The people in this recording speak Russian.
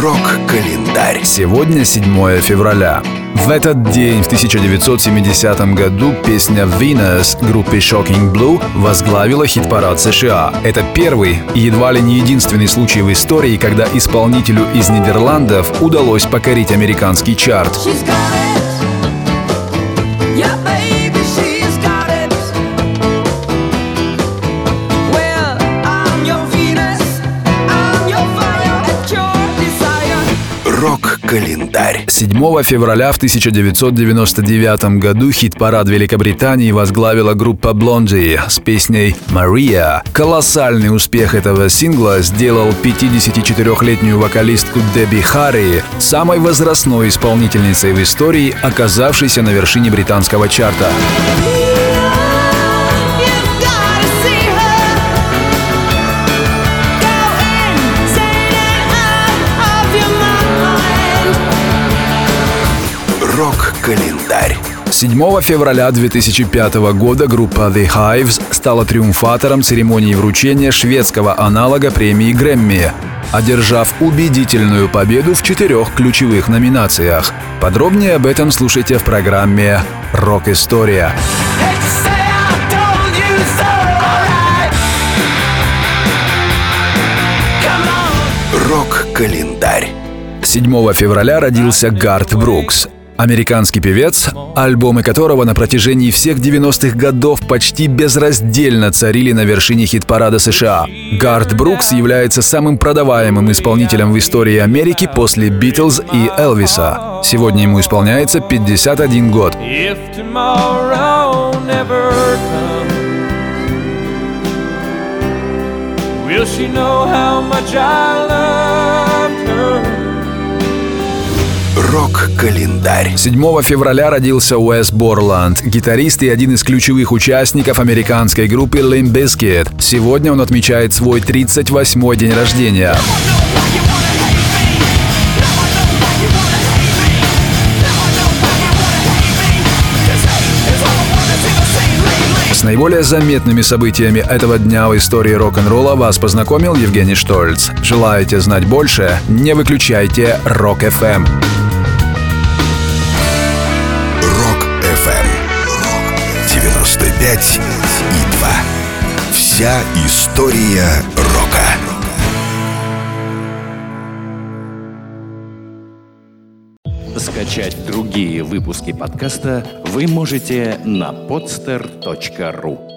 Рок-календарь. Сегодня 7 февраля. В этот день, в 1970 году, песня «Venus» группы Shocking Blue возглавила хит-парад США. Это первый и едва ли не единственный случай в истории, когда исполнителю из Нидерландов удалось покорить американский чарт. She's Рок-календарь. 7 февраля в 1999 году хит-парад Великобритании возглавила группа Blondie с песней «Maria». Колоссальный успех этого сингла сделал 54-летнюю вокалистку Дебби Харри самой возрастной исполнительницей в истории, оказавшейся на вершине британского чарта. Mind. Рок-календарь. 7 февраля 2005 года группа The Hives стала триумфатором церемонии вручения шведского аналога премии Грэмми, одержав убедительную победу в четырех ключевых номинациях. Подробнее об этом слушайте в программе «Рок-история». Рок-календарь. 7 февраля родился Гарт Брукс. Американский певец, альбомы которого на протяжении всех 90-х годов почти безраздельно царили на вершине хит-парада США. Гарт Брукс является самым продаваемым исполнителем в истории Америки после Битлз и Элвиса. Сегодня ему исполняется 51 год. Will she know how much I Рок-календарь. 7 февраля родился Уэс Борланд, гитарист и один из ключевых участников американской группы Limp Bizkit. Сегодня он отмечает свой 38-й день рождения. Наиболее заметными событиями этого дня в истории рок-н-ролла вас познакомил Евгений Штольц. Желаете знать больше? Не выключайте. Рок-ФМ. 95 и 2. Вся история рока. Скачать другие выпуски подкаста вы можете на podster.ru